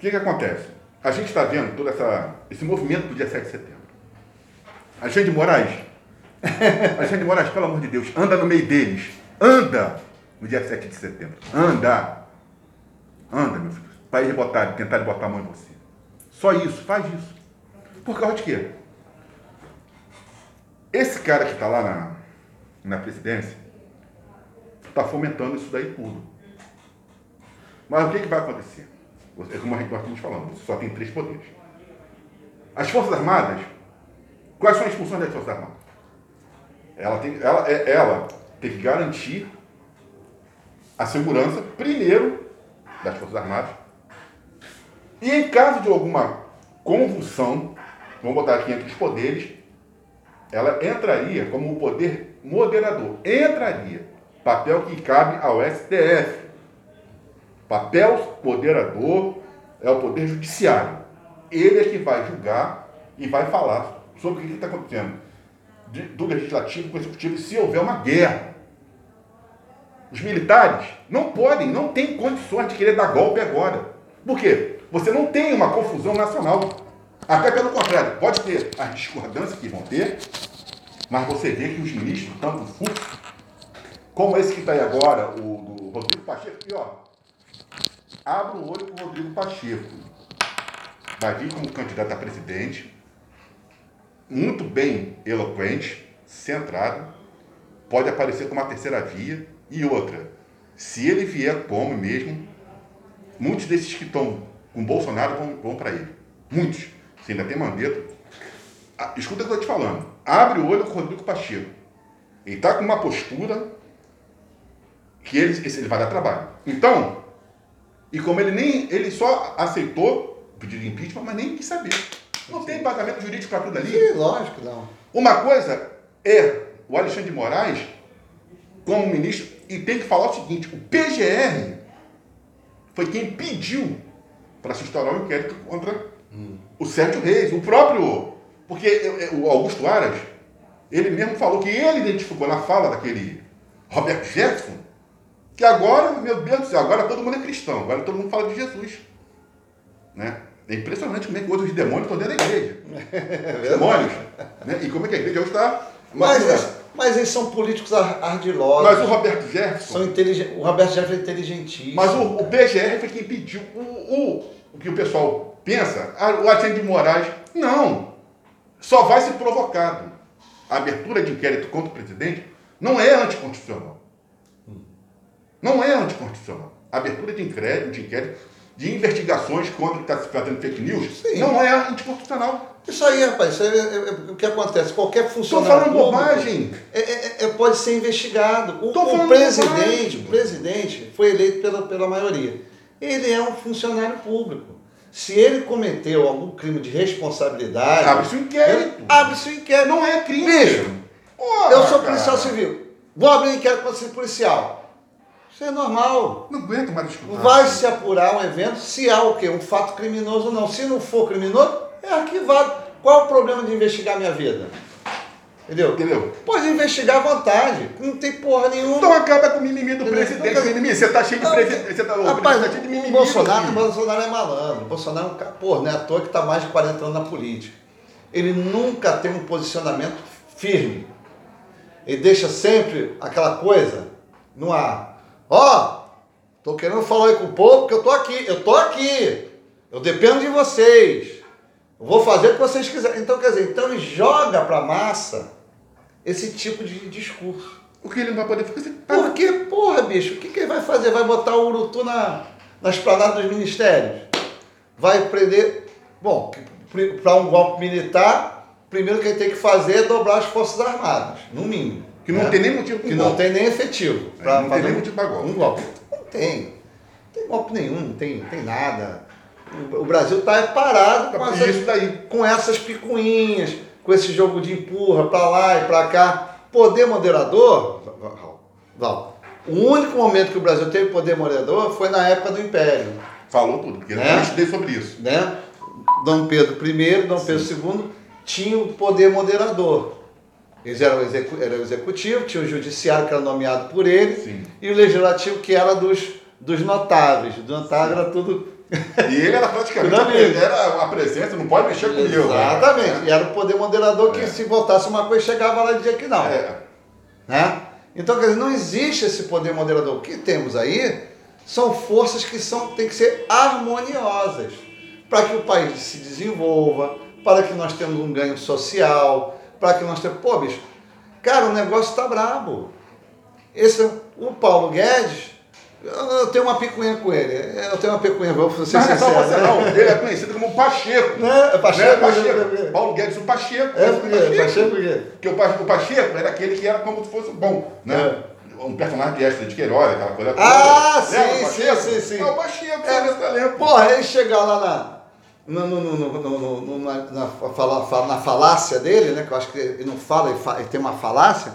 que, que acontece? A gente está vendo todo essa, esse movimento do dia 7 de setembro. A gente de Moraes, a gente de Moraes, pelo amor de Deus, anda no meio deles. Anda no dia 7 de setembro. Anda. Anda, meu filho. Para eles botar, tentar botar a mão em você. Só isso, faz isso. Por causa de quê? Esse cara que está lá na, na presidência está fomentando isso daí tudo. Mas o que, que vai acontecer? É como nós estamos falando, você só tem três poderes. As Forças Armadas, quais são as funções das Forças Armadas? Ela tem, ela, é, ela tem que garantir a segurança, primeiro, das Forças Armadas. E em caso de alguma convulsão, vamos botar aqui entre os poderes, ela entraria como um poder moderador. Entraria. Papel que cabe ao STF. Papel moderador é o poder judiciário. Ele é que vai julgar e vai falar sobre o que está acontecendo do legislativo com o executivo se houver uma guerra. Os militares não podem, não têm condições de querer dar golpe agora. Por quê? Você não tem uma confusão nacional. Até pelo contrário, pode ter as discordâncias que vão ter, mas você vê que os ministros, tanto Fux, como esse que está aí agora, o do Rodrigo Pacheco, aqui, ó, abre o olho com o Rodrigo Pacheco. Vai vir como candidato a presidente, muito bem eloquente, centrado, pode aparecer como uma terceira via e outra. Se ele vier como mesmo, muitos desses que estão com Bolsonaro vão, vão para ele. Muitos. Você ainda tem Mandetta. Ah, escuta o que eu estou te falando. Abre o olho com o Rodrigo Pacheco. Ele está com uma postura que ele, ele vai dar trabalho. Então, e como ele nem. ele só aceitou o pedido de impeachment, mas nem quis saber. Não tem embasamento jurídico para tudo ali? Sim, lógico, não. Uma coisa é o Alexandre de Moraes, como ministro, e tem que falar o seguinte: o PGR foi quem pediu para se instaurar um inquérito contra hum. o Sérgio Reis, o próprio. Porque o Augusto Aras, ele mesmo falou que ele identificou na fala daquele Roberto Jefferson, que agora, meu Deus do céu, agora todo mundo é cristão, agora todo mundo fala de Jesus. Né? É impressionante como é que outros demônios estão dentro da igreja. É demônios. Né? E como é que a igreja hoje está. Mas, eles, mas eles são políticos ardilosos. Mas o Roberto Jefferson. São inteligentes. O Roberto Jefferson é inteligentíssimo. Mas o, o PGR foi quem pediu. O, o, o que o pessoal pensa, o Alexandre de Moraes. Não. Só vai ser provocado. A abertura de inquérito contra o presidente não é anticonstitucional. Não é anticonstitucional. Abertura de inquérito, de inquérito de investigações contra o que está se fazendo fake news, Sim. não é anticonstitucional. Isso aí, rapaz, isso aí é, é, o que acontece. Qualquer funcionário. Estou falando bobagem. É, é, é, pode ser investigado. O, o presidente, o presidente foi eleito pela, pela maioria. Ele é um funcionário público. Se ele cometeu algum crime de responsabilidade. Abre-se o inquérito. Abre-se o inquérito. Não é crime. Bicho, eu sou policial civil. Vou abrir um inquérito para ser policial. Isso é normal. Não aguento mais escutar. Vai se apurar um evento se há o quê? Um fato criminoso ou não. Se não for criminoso, é arquivado. Qual é o problema de investigar minha vida? Entendeu? Entendeu? Pode investigar à vontade. Não tem porra nenhuma. Então acaba com o mimimi do Entendeu? presidente. Então, mimimi. Você tá cheio de presidente. Você tá, rapaz, tá cheio de mimimi. O Bolsonaro, o Bolsonaro é malandro. O Bolsonaro é um cara. Pô, não é à toa que tá mais de 40 anos na política. Ele nunca tem um posicionamento firme. Ele deixa sempre aquela coisa no ar. Ó, oh, tô querendo falar aí com o povo porque eu tô aqui, eu tô aqui. Eu dependo de vocês. Eu vou fazer o que vocês quiserem. Então, quer dizer, então ele joga para a massa esse tipo de discurso. O que ele não vai poder fazer? Porque, porra, bicho, o que, que ele vai fazer? Vai botar o Urutu na, na esplanada dos ministérios? Vai prender. Bom, para um golpe militar, primeiro que ele tem que fazer é dobrar as Forças Armadas, no mínimo. Que não é. tem nem motivo Que não tem nem efetivo. Pra não tem nem motivo para golpe. Um golpe. Não tem. Não tem golpe nenhum, não tem, tem nada. O Brasil está parado com essas, daí. com essas picuinhas, com esse jogo de empurra para lá e para cá. Poder moderador, Val, o único momento que o Brasil teve poder moderador foi na época do Império. Falou tudo, porque né? eu estudei sobre isso. Né? Dom Pedro I, Dom Pedro II tinham o poder moderador. Eles eram execu era o executivo, tinha o judiciário que era nomeado por ele, Sim. e o legislativo que era dos, dos notáveis. Do notável era tudo, E ele era praticamente Amigo. era a presença, não pode mexer comigo. Exatamente. né? E era o poder moderador que É. se voltasse uma coisa, chegava lá e dizia que não. É. Né? Então, quer dizer, não existe esse poder moderador. O que temos aí são forças que são, têm que ser harmoniosas para que o país se desenvolva, para que nós tenhamos um ganho social, para que nós tenhamos. Pô, bicho, cara, o negócio está brabo. Esse, o Paulo Guedes, eu tenho uma picuinha com ele. Eu tenho uma picuinha, vou ser Mas não é só sincero. você né? não, ele é conhecido como Pacheco. Né? É Pacheco, Né? Pacheco. Paulo Guedes, o Pacheco. É, porque, Pacheco, quê? Porque o Pa- o Pacheco era aquele que era como se fosse bom, né? Um personagem de extra de Queiroz, aquela coisa toda. É. Ah, Lembra sim, Pacheco? sim, sim, sim. É o Pacheco, É. é. esse talento. Porra, ele chegar lá na. No, no, no, na, na, falácia dele, né? Que eu acho que ele não fala, ele, tem uma falácia,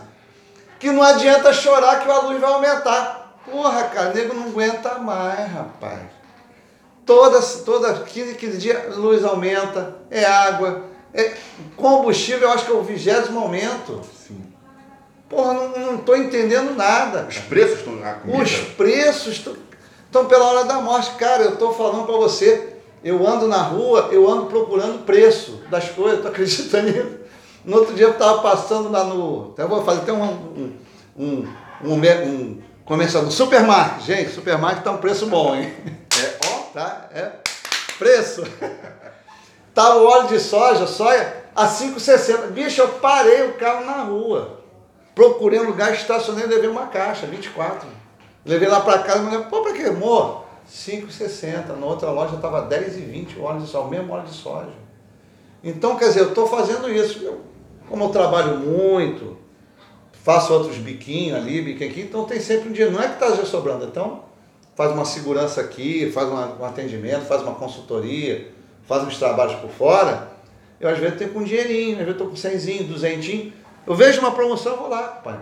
que não adianta chorar que a luz vai aumentar. Porra, cara, o nego não aguenta mais, rapaz. Toda, toda 15, 15 dias, a luz aumenta, é água, é combustível, eu acho que é o vigésimo aumento. Sim. Porra, não, tô entendendo nada. Os preços estão na comida. Os preços estão pela hora da morte. Cara, eu estou falando para você, eu ando na rua, eu ando procurando preço das coisas, tô acreditando nisso. No outro dia eu estava passando lá no. Até vou fazer até um, um, um, um, um comercial no supermarket. Gente, supermarket tá um preço bom, hein? É, ó, Tá? É. Preço. Tá o óleo de soja, soja, a 5,60. Bicho, eu parei o carro na rua. Procurei um lugar, estacionei levei uma caixa, 24. Levei lá pra casa, mas pô, pra que, amor? 5,60. Na outra loja tava 10,20 o óleo de soja, o mesmo óleo de soja. Então, quer dizer, eu estou fazendo isso. Eu, como eu trabalho muito, faço outros biquinhos ali, biquinho aqui, então tem sempre um dinheiro. Não é que está sobrando. Então, faz uma segurança aqui, faz uma- um atendimento, faz uma consultoria, faz uns trabalhos por fora. Eu às vezes tenho com um dinheirinho, às vezes estou com 100, 200. Eu vejo uma promoção, eu vou lá, pai.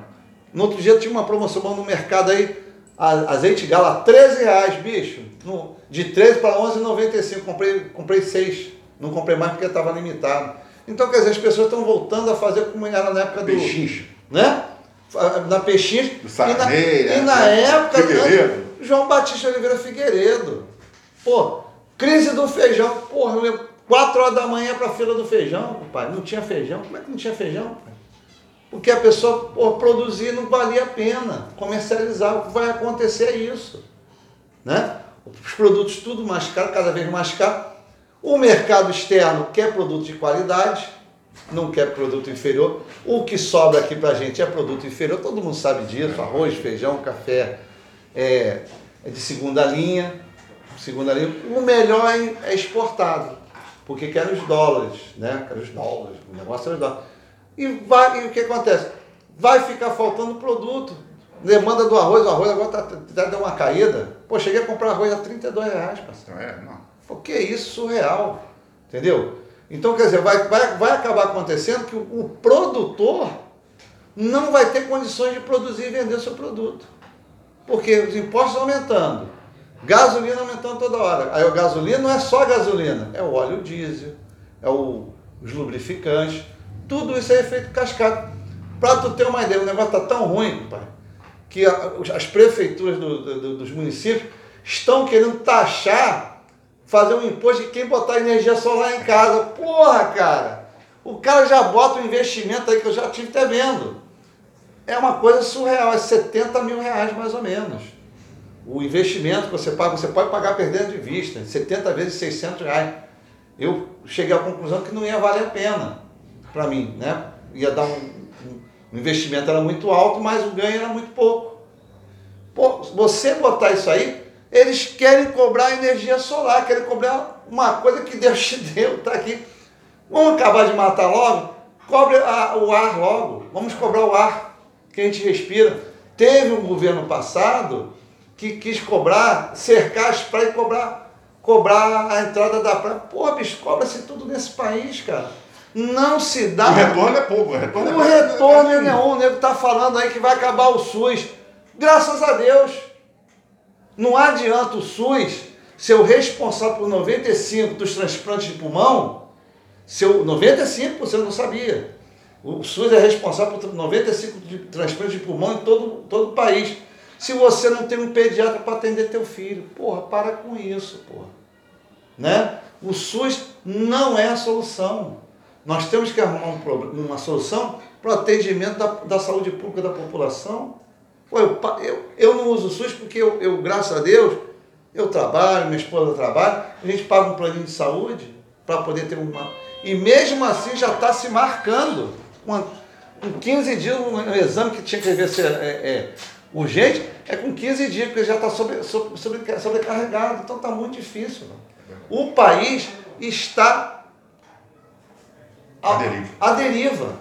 No outro dia tinha uma promoção no mercado aí, azeite gala, 13 reais, bicho. No- de 13 para 11,95. Comprei, comprei 6. Não comprei mais porque estava limitado. Então, quer dizer, as pessoas estão voltando a fazer como era na época do. pechincha. Né? Na Peixinhos. Do e na, Sarney, e né? na época. Figueiredo. João Batista Oliveira Figueiredo. Pô, crise do feijão. Porra, eu lembro, 4 horas da manhã para a fila do feijão, pai. Não tinha feijão. Como é que não tinha feijão, pai? Porque a pessoa pô, produzir não valia a pena. Comercializar, o que vai acontecer é isso. Né? Os produtos tudo mais caro, cada vez mais caro. O mercado externo quer produto de qualidade, não quer produto inferior. O que sobra aqui para a gente é produto inferior, todo mundo sabe disso. Arroz, feijão, café é, é de segunda linha. Segunda linha. O melhor é, é exportado, porque quer os dólares, né? Quer os dólares, o negócio é os dólares. E, vai, e o que acontece? Vai ficar faltando produto. Demanda do arroz, o arroz agora tá, tá, deu uma caída. Pô, cheguei a comprar arroz a 32 reais, parceiro. É, não. Pô, que isso, surreal. Entendeu? Então, quer dizer, vai, vai, vai acabar acontecendo que o, o produtor não vai ter condições de produzir e vender o seu produto. Porque os impostos aumentando, gasolina aumentando toda hora. Aí a gasolina não é só gasolina, é o óleo diesel, é o, os lubrificantes, tudo isso é efeito cascata. Para tu ter uma ideia, o negócio está tão ruim, pai, que as prefeituras do- do- dos municípios estão querendo taxar, fazer um imposto de quem botar energia solar em casa. Porra, cara! O cara já bota um investimento aí que eu já tive até vendo. É uma coisa surreal, é 70 mil reais mais ou menos. O investimento que você paga, você pode pagar perdendo de vista, 70 vezes 600 reais. Eu cheguei à conclusão que não ia valer a pena para mim, né? Ia dar um, um- investimento era muito alto, mas o ganho era muito pouco. Pô, você botar isso aí, eles querem cobrar energia solar, querem cobrar uma coisa que Deus te deu, tá aqui. Vamos acabar de matar logo? Cobre a- o ar logo. Vamos cobrar o ar que a gente respira. Teve um governo passado que quis cobrar, cercar as praias e cobrar, cobrar a entrada da praia. Pô, bicho, cobra-se tudo nesse país, cara. Não se dá. O retorno é pouco. O retorno O é retorno é nenhum. O nego tá falando aí que vai acabar o SUS. Graças a Deus. Não adianta o SUS ser o responsável por 95% dos transplantes de pulmão. Seu 95% eu não sabia. O SUS é responsável por 95% de transplantes de pulmão em todo, todo o país. Se você não tem um pediatra para atender teu filho, porra, para com isso, porra. Né? O SUS não é a solução. Nós temos que arrumar um problema, uma solução para o atendimento da, da saúde pública da população. Pô, eu, eu, eu não uso o SUS porque eu, eu, graças a Deus, eu trabalho, minha esposa trabalha, a gente paga um planinho de saúde para poder ter uma. E mesmo assim já está se marcando. Uma, com 15 dias, um, um, exame que tinha que ver se é, é, urgente, é com 15 dias, porque já está sobre, sobre, sobre, sobrecarregado. Então está muito difícil. O país está a, deriva. A deriva.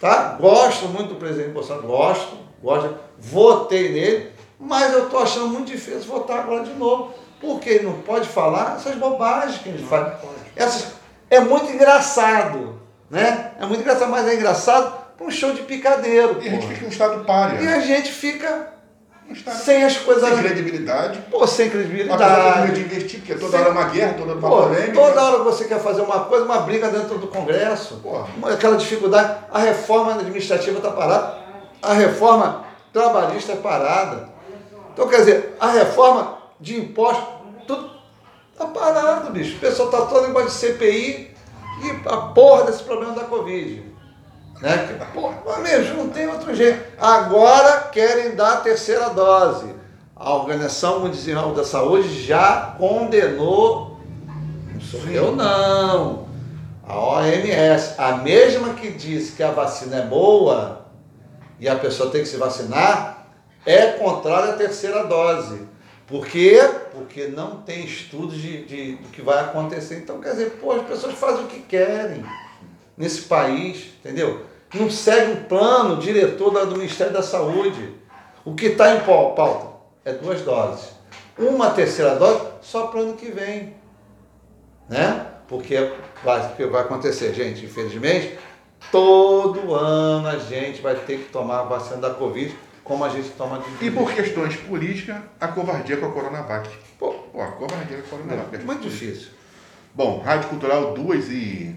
Tá? Gosto muito do presidente Bolsonaro, gosto, gosto, votei nele, mas eu estou achando muito difícil votar agora de novo, porque ele não pode falar essas bobagens que a gente faz. Essas, é muito engraçado, né? É muito engraçado, mas é engraçado para um show de picadeiro. E a gente fica em um estado páreo. E a gente fica sem as coisas. Sem credibilidade. Pô, sem credibilidade. Coisa de investir, porque toda sem... hora é uma guerra, toda hora é uma Pô, polêmica. Toda hora você quer fazer uma coisa, uma briga dentro do Congresso. Pô. Aquela dificuldade. A reforma administrativa está parada. A reforma trabalhista é parada. Então, quer dizer, a reforma de impostos, tudo está parado, bicho. O pessoal está todo embaixo de CPI e a porra desse problema da Covid. Né? Porra, mesmo, não tem outro jeito. Agora querem dar a terceira dose. A Organização Mundial da Saúde já condenou, não sou eu não, a OMS, a mesma que diz que a vacina é boa e a pessoa tem que se vacinar, é contrária à terceira dose. Por quê? Porque não tem estudos de, de, do que vai acontecer. Então, quer dizer, pô, as pessoas fazem o que querem nesse país, entendeu? Não segue um plano diretor do Ministério da Saúde. O que está em pauta é duas doses. Uma terceira dose só para o ano que vem. Né? Porque vai, vai acontecer, gente, infelizmente, todo ano a gente vai ter que tomar a vacina da Covid como a gente toma de E por questões políticas, a covardia com a Coronavac. Pô, pô a covardia com a Coronavac. É muito difícil. Bom, Rádio Cultural 2 e